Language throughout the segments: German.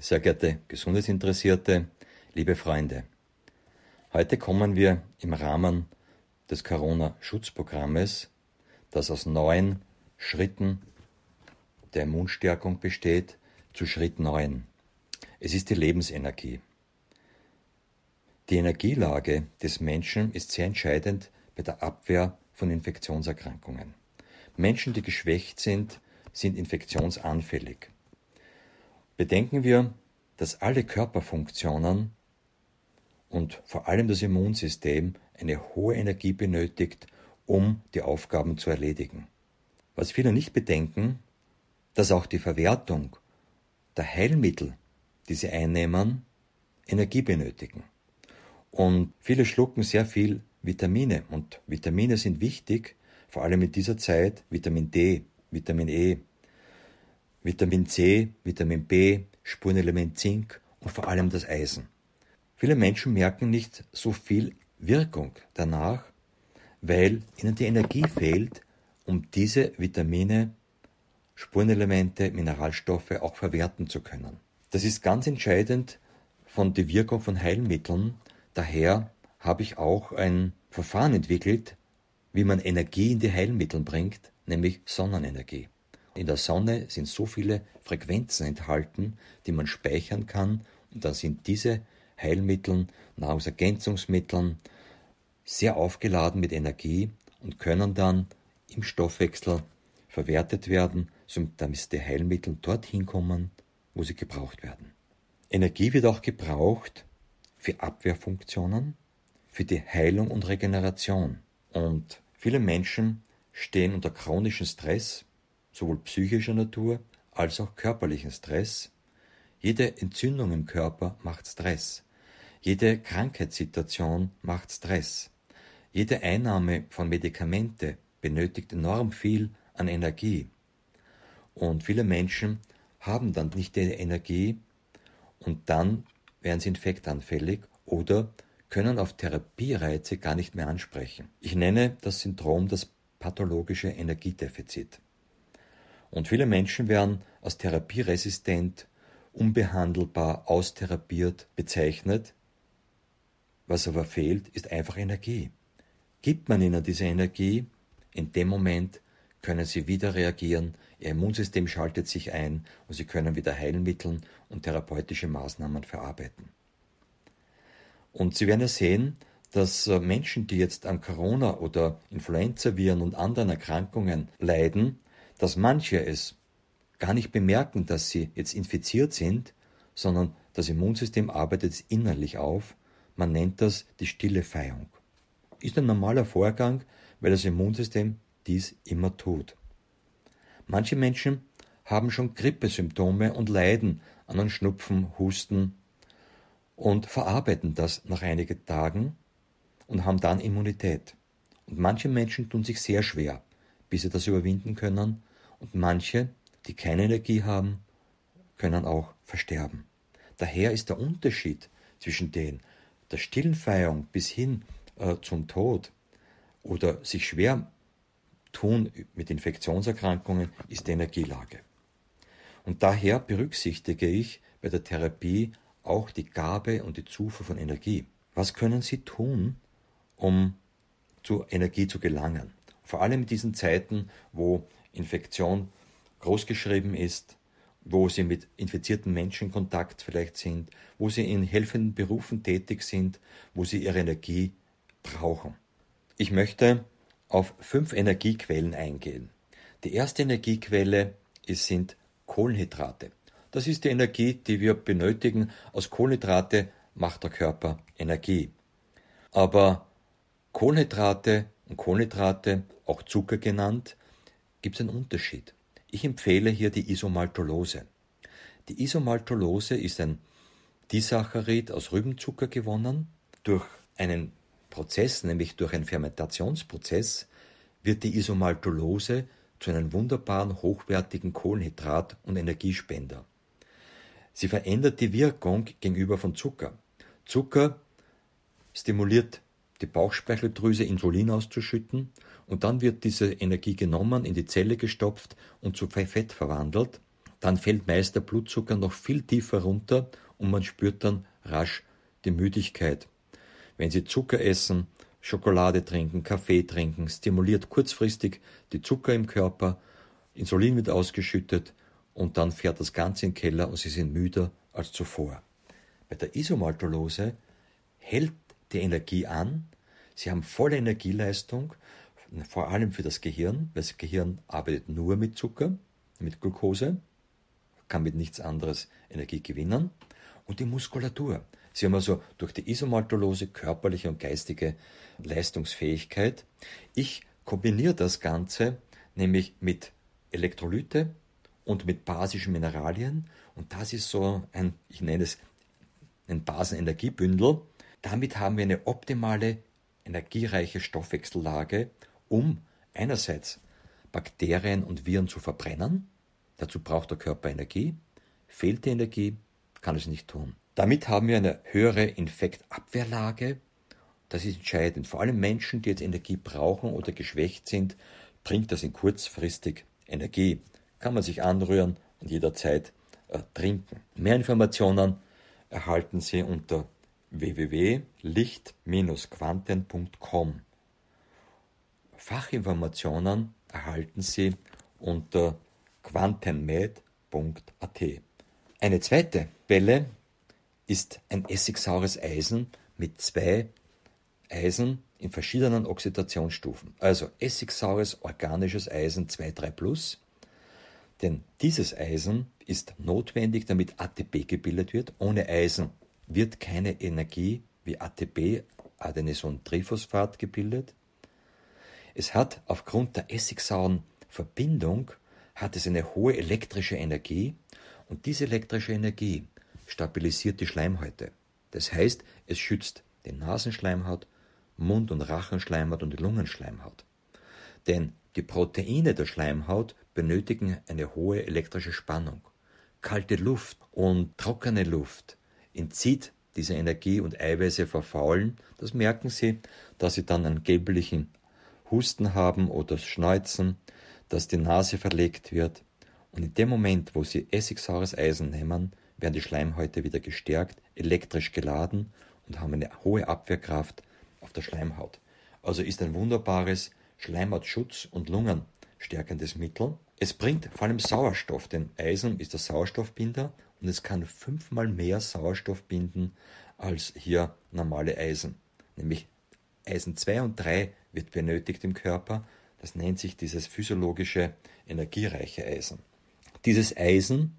Sehr geehrte Gesundheitsinteressierte, liebe Freunde, heute kommen wir im Rahmen des Corona-Schutzprogrammes, das aus neun Schritten der Immunstärkung besteht, zu Schritt neun. Es ist die Lebensenergie. Die Energielage des Menschen ist sehr entscheidend bei der Abwehr von Infektionserkrankungen. Menschen, die geschwächt sind, sind infektionsanfällig. Bedenken wir, dass alle Körperfunktionen und vor allem das Immunsystem eine hohe Energie benötigt, um die Aufgaben zu erledigen. Was viele nicht bedenken, dass auch die Verwertung der Heilmittel, die sie einnehmen, Energie benötigen. Und viele schlucken sehr viel Vitamine und Vitamine sind wichtig, vor allem in dieser Zeit Vitamin D, Vitamin E, Vitamin C, Vitamin B, Spurenelement Zink und vor allem das Eisen. Viele Menschen merken nicht so viel Wirkung danach, weil ihnen die Energie fehlt, um diese Vitamine, Spurenelemente, Mineralstoffe auch verwerten zu können. Das ist ganz entscheidend von der Wirkung von Heilmitteln. Daher habe ich auch ein Verfahren entwickelt, wie man Energie in die Heilmittel bringt, nämlich Sonnenenergie. In der Sonne sind so viele Frequenzen enthalten, die man speichern kann, und dann sind diese Heilmittel, Nahrungsergänzungsmitteln sehr aufgeladen mit Energie und können dann im Stoffwechsel verwertet werden, damit die Heilmittel dorthin kommen, wo sie gebraucht werden. Energie wird auch gebraucht für Abwehrfunktionen, für die Heilung und Regeneration. Und viele Menschen stehen unter chronischen Stress, sowohl psychischer Natur als auch körperlichen Stress. Jede Entzündung im Körper macht Stress. Jede Krankheitssituation macht Stress. Jede Einnahme von Medikamente benötigt enorm viel an Energie. Und viele Menschen haben dann nicht die Energie und dann werden sie infektanfällig oder können auf Therapiereize gar nicht mehr ansprechen. Ich nenne das Syndrom das pathologische Energiedefizit. Und viele Menschen werden als therapieresistent, unbehandelbar, austherapiert bezeichnet. Was aber fehlt, ist einfach Energie. Gibt man ihnen diese Energie, in dem Moment können sie wieder reagieren, ihr Immunsystem schaltet sich ein und sie können wieder Heilmittel und therapeutische Maßnahmen verarbeiten. Und Sie werden ja sehen, dass äh, Menschen, die jetzt an Corona oder Influenzaviren und anderen Erkrankungen leiden, dass manche es gar nicht bemerken, dass sie jetzt infiziert sind, sondern das Immunsystem arbeitet innerlich auf. Man nennt das die stille Feierung. Ist ein normaler Vorgang, weil das Immunsystem dies immer tut. Manche Menschen haben schon Grippesymptome und leiden an einem Schnupfen, Husten und verarbeiten das nach einigen Tagen und haben dann Immunität. Und manche Menschen tun sich sehr schwer, bis sie das überwinden können, und manche, die keine Energie haben, können auch versterben. Daher ist der Unterschied zwischen den der stillen Feierung bis hin äh, zum Tod oder sich schwer tun mit Infektionserkrankungen ist die Energielage. Und daher berücksichtige ich bei der Therapie auch die Gabe und die Zufuhr von Energie. Was können Sie tun, um zu Energie zu gelangen? Vor allem in diesen Zeiten, wo Infektion großgeschrieben ist, wo Sie mit infizierten Menschen Kontakt vielleicht sind, wo Sie in helfenden Berufen tätig sind, wo Sie Ihre Energie brauchen. Ich möchte auf fünf Energiequellen eingehen. Die erste Energiequelle sind Kohlenhydrate. Das ist die Energie, die wir benötigen. Aus Kohlenhydrate macht der Körper Energie. Aber Kohlenhydrate und Kohlenhydrate, auch Zucker genannt, gibt es einen Unterschied. Ich empfehle hier die Isomaltolose. Die Isomaltolose ist ein Disaccharid aus Rübenzucker gewonnen. Durch einen Prozess, nämlich durch einen Fermentationsprozess, wird die Isomaltolose zu einem wunderbaren, hochwertigen Kohlenhydrat- und Energiespender. Sie verändert die Wirkung gegenüber von Zucker. Zucker stimuliert die Bauchspeicheldrüse, Insulin auszuschütten und dann wird diese Energie genommen, in die Zelle gestopft und zu Fett verwandelt. dann fällt meist der Blutzucker noch viel tiefer runter und man spürt dann rasch die Müdigkeit. Wenn Sie Zucker essen, Schokolade trinken, Kaffee trinken, stimuliert kurzfristig die Zucker im Körper, Insulin wird ausgeschüttet und dann fährt das Ganze in den Keller und Sie sind müder als zuvor. Bei der Isomaltolose hält die Energie an, Sie haben volle Energieleistung, vor allem für das Gehirn, weil das Gehirn arbeitet nur mit Zucker, mit Glucose, kann mit nichts anderes Energie gewinnen und die Muskulatur. Sie haben also durch die Isomaltolose körperliche und geistige Leistungsfähigkeit. Ich kombiniere das Ganze nämlich mit Elektrolyte und mit basischen Mineralien und das ist so ein, ich nenne es ein Basenenergiebündel. Damit haben wir eine optimale energiereiche Stoffwechsellage, um einerseits Bakterien und Viren zu verbrennen. Dazu braucht der Körper Energie. Fehlt die Energie, kann es nicht tun. Damit haben wir eine höhere Infektabwehrlage. Das ist entscheidend. Vor allem Menschen, die jetzt Energie brauchen oder geschwächt sind, bringt das in kurzfristig Energie. Kann man sich anrühren und jederzeit äh, trinken. Mehr Informationen erhalten Sie unter www.licht-quanten.com. Fachinformationen erhalten Sie unter quantenmed.at. Eine zweite Quelle ist ein essigsaures Eisen mit zwei Eisen in verschiedenen Oxidationsstufen. Also essigsaures organisches Eisen 2,3 plus. Denn dieses Eisen ist notwendig, damit ATP gebildet wird. Ohne Eisen wird keine Energie wie ATP, Adenosontriphosphat, gebildet. Es hat aufgrund der essigsauren Verbindung hat es eine hohe elektrische Energie und diese elektrische Energie stabilisiert die Schleimhäute. Das heißt, es schützt die Nasenschleimhaut, Mund- und Rachenschleimhaut und die Lungenschleimhaut. Denn die Proteine der Schleimhaut benötigen eine hohe elektrische Spannung. Kalte Luft und trockene Luft entzieht diese Energie und Eiweiße verfaulen. Das merken Sie, dass Sie dann einen gelblichen Husten haben oder Schneuzen, dass die Nase verlegt wird. Und in dem Moment, wo Sie essigsaures Eisen nehmen, werden die Schleimhäute wieder gestärkt, elektrisch geladen und haben eine hohe Abwehrkraft auf der Schleimhaut. Also ist ein wunderbares Schleimhautschutz- und Lungenstärkendes Mittel. Es bringt vor allem Sauerstoff, denn Eisen ist der Sauerstoffbinder und es kann fünfmal mehr Sauerstoff binden als hier normale Eisen. Nämlich Eisen 2 und 3 wird benötigt im Körper. Das nennt sich dieses physiologische energiereiche Eisen. Dieses Eisen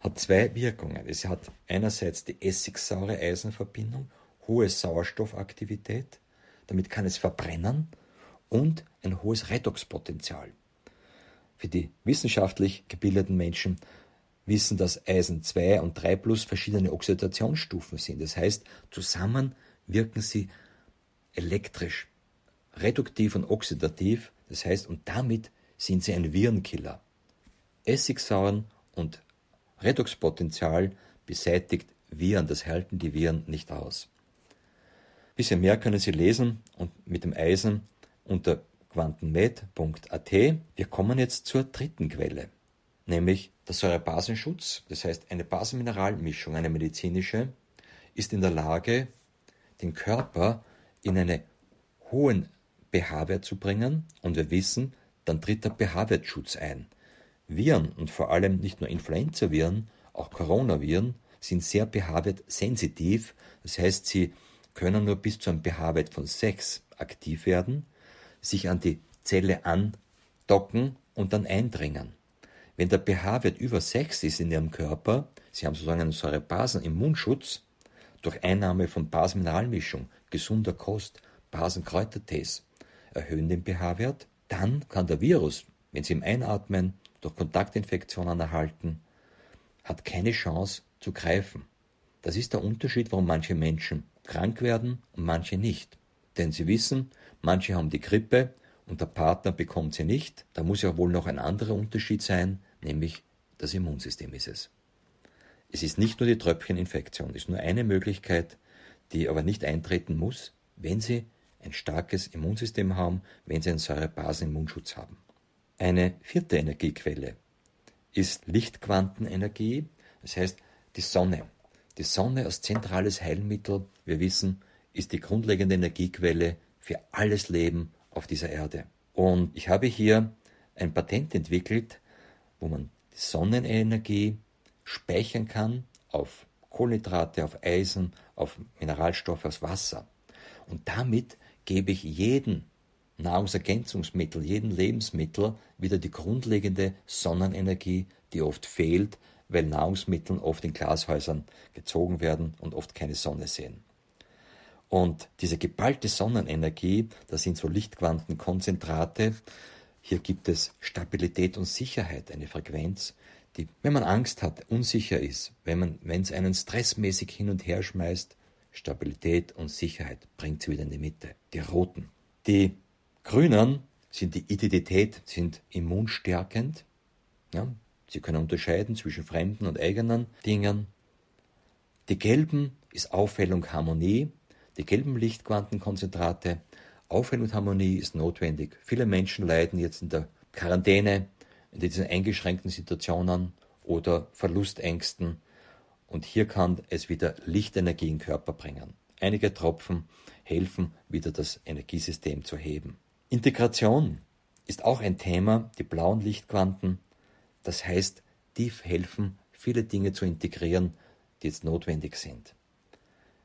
hat zwei Wirkungen. Es hat einerseits die essigsaure Eisenverbindung, hohe Sauerstoffaktivität, damit kann es verbrennen und ein hohes Redoxpotenzial. Für die wissenschaftlich gebildeten Menschen wissen, dass Eisen 2 und 3 plus verschiedene Oxidationsstufen sind. Das heißt, zusammen wirken sie elektrisch, reduktiv und oxidativ. Das heißt, und damit sind sie ein Virenkiller. Essigsauren und Redoxpotenzial beseitigt Viren, das halten die Viren nicht aus. Bisschen mehr können Sie lesen und mit dem Eisen unter quantenmed.at. Wir kommen jetzt zur dritten Quelle nämlich der Säurebasenschutz, das heißt eine Basenmineralmischung, eine medizinische, ist in der Lage, den Körper in einen hohen pH-Wert zu bringen und wir wissen, dann tritt der pH-Wertschutz ein. Viren und vor allem nicht nur Influenza-Viren, auch Coronaviren sind sehr pH-Wert sensitiv, das heißt, sie können nur bis zu einem pH-Wert von 6 aktiv werden, sich an die Zelle andocken und dann eindringen. Wenn der pH-Wert über 6 ist in Ihrem Körper, Sie haben sozusagen einen Säurebasen-Immunschutz durch Einnahme von Basenmineralmischung, gesunder Kost, Basenkräutertees, erhöhen den pH-Wert, dann kann der Virus, wenn Sie ihn einatmen, durch Kontaktinfektionen erhalten, hat keine Chance zu greifen. Das ist der Unterschied, warum manche Menschen krank werden und manche nicht. Denn sie wissen, manche haben die Grippe, und der Partner bekommt sie nicht, da muss ja wohl noch ein anderer Unterschied sein, nämlich das Immunsystem ist es. Es ist nicht nur die Tröpfcheninfektion, es ist nur eine Möglichkeit, die aber nicht eintreten muss, wenn Sie ein starkes Immunsystem haben, wenn Sie einen Säurebasen-Immunschutz haben. Eine vierte Energiequelle ist Lichtquantenenergie, das heißt die Sonne. Die Sonne als zentrales Heilmittel, wir wissen, ist die grundlegende Energiequelle für alles Leben auf dieser Erde. Und ich habe hier ein Patent entwickelt, wo man Sonnenenergie speichern kann auf Kohlenhydrate, auf Eisen, auf Mineralstoffe, aus Wasser. Und damit gebe ich jeden Nahrungsergänzungsmittel, jeden Lebensmittel wieder die grundlegende Sonnenenergie, die oft fehlt, weil Nahrungsmittel oft in Glashäusern gezogen werden und oft keine Sonne sehen. Und diese geballte Sonnenenergie, das sind so Lichtquantenkonzentrate, hier gibt es Stabilität und Sicherheit, eine Frequenz, die, wenn man Angst hat, unsicher ist, wenn man, wenn es einen stressmäßig hin und her schmeißt, Stabilität und Sicherheit bringt sie wieder in die Mitte. Die roten. Die grünen sind die Identität, sind immunstärkend. Ja, sie können unterscheiden zwischen fremden und eigenen Dingen. Die gelben ist Aufhellung, Harmonie. Die gelben Lichtquantenkonzentrate Aufhellung und Harmonie ist notwendig. Viele Menschen leiden jetzt in der Quarantäne, in diesen eingeschränkten Situationen oder Verlustängsten. Und hier kann es wieder Lichtenergie in den Körper bringen. Einige Tropfen helfen, wieder das Energiesystem zu heben. Integration ist auch ein Thema, die blauen Lichtquanten. Das heißt, tief helfen, viele Dinge zu integrieren, die jetzt notwendig sind.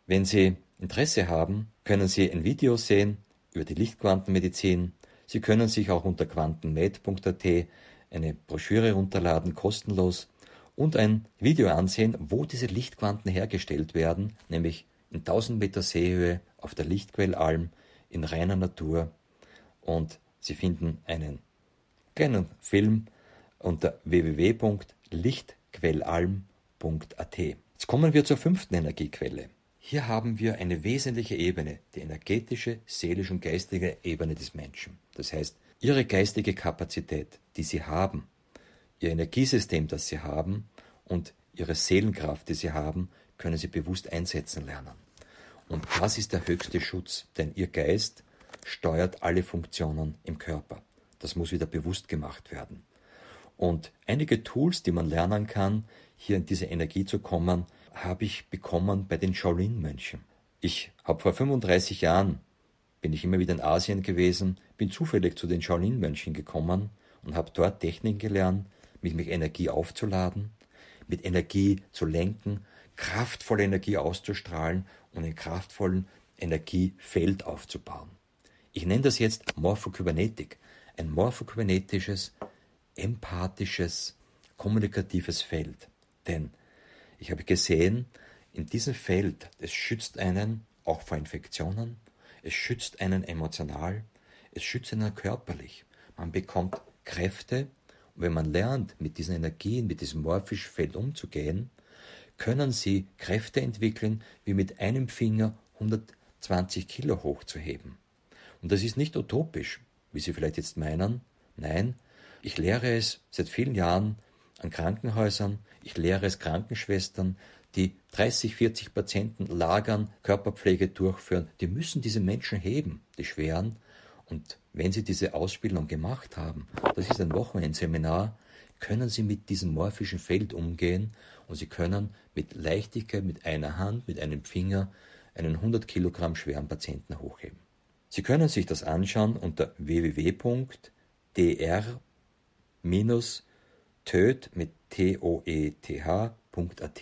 Wenn Sie Interesse haben, können Sie ein Video sehen, über die Lichtquantenmedizin. Sie können sich auch unter quantenmed.at eine Broschüre runterladen, kostenlos, und ein Video ansehen, wo diese Lichtquanten hergestellt werden, nämlich in 1000 Meter Seehöhe auf der Lichtquellalm in reiner Natur. Und Sie finden einen kleinen Film unter www.lichtquellalm.at. Jetzt kommen wir zur fünften Energiequelle. Hier haben wir eine wesentliche Ebene, die energetische, seelische und geistige Ebene des Menschen. Das heißt, ihre geistige Kapazität, die sie haben, ihr Energiesystem, das sie haben und ihre Seelenkraft, die sie haben, können sie bewusst einsetzen lernen. Und das ist der höchste Schutz, denn ihr Geist steuert alle Funktionen im Körper. Das muss wieder bewusst gemacht werden. Und einige Tools, die man lernen kann, hier in diese Energie zu kommen, habe ich bekommen bei den Shaolin-Mönchen. Ich habe vor 35 Jahren, bin ich immer wieder in Asien gewesen, bin zufällig zu den Shaolin-Mönchen gekommen und habe dort Techniken gelernt, mich mit Energie aufzuladen, mit Energie zu lenken, kraftvolle Energie auszustrahlen und ein kraftvollen Energiefeld aufzubauen. Ich nenne das jetzt Morphokybernetik, ein morphokybernetisches, empathisches, kommunikatives Feld. Denn ich habe gesehen, in diesem Feld, es schützt einen auch vor Infektionen, es schützt einen emotional, es schützt einen körperlich. Man bekommt Kräfte und wenn man lernt, mit diesen Energien, mit diesem morphischen Feld umzugehen, können sie Kräfte entwickeln, wie mit einem Finger 120 Kilo hochzuheben. Und das ist nicht utopisch, wie Sie vielleicht jetzt meinen. Nein, ich lehre es seit vielen Jahren an Krankenhäusern, ich lehre es Krankenschwestern, die 30, 40 Patienten lagern, Körperpflege durchführen. Die müssen diese Menschen heben, die schweren. Und wenn sie diese Ausbildung gemacht haben, das ist ein Wochenendseminar, können sie mit diesem morphischen Feld umgehen und sie können mit Leichtigkeit, mit einer Hand, mit einem Finger einen 100 Kilogramm schweren Patienten hochheben. Sie können sich das anschauen unter www.dr- töt mit T-O-E-T-H.at.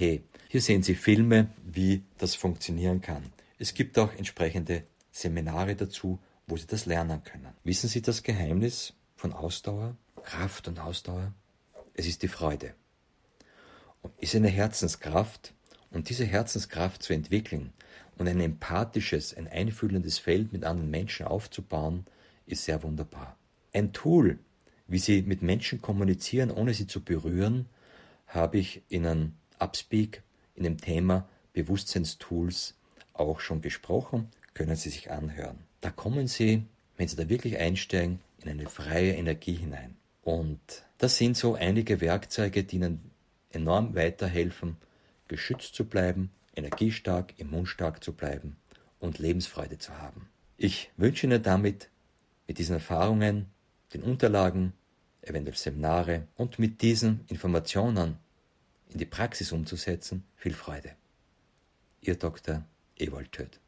Hier sehen Sie Filme, wie das funktionieren kann. Es gibt auch entsprechende Seminare dazu, wo Sie das lernen können. Wissen Sie das Geheimnis von Ausdauer, Kraft und Ausdauer? Es ist die Freude. Und ist eine Herzenskraft und diese Herzenskraft zu entwickeln und ein empathisches, ein einfühlendes Feld mit anderen Menschen aufzubauen, ist sehr wunderbar. Ein Tool, wie sie mit Menschen kommunizieren, ohne sie zu berühren, habe ich in einem Upspeak, in dem Thema Bewusstseinstools auch schon gesprochen, können Sie sich anhören. Da kommen Sie, wenn Sie da wirklich einsteigen, in eine freie Energie hinein. Und das sind so einige Werkzeuge, die Ihnen enorm weiterhelfen, geschützt zu bleiben, energiestark, immunstark zu bleiben und Lebensfreude zu haben. Ich wünsche Ihnen damit mit diesen Erfahrungen den Unterlagen eventuell Seminare und mit diesen Informationen in die Praxis umzusetzen, viel Freude. Ihr Dr. Ewald Töth.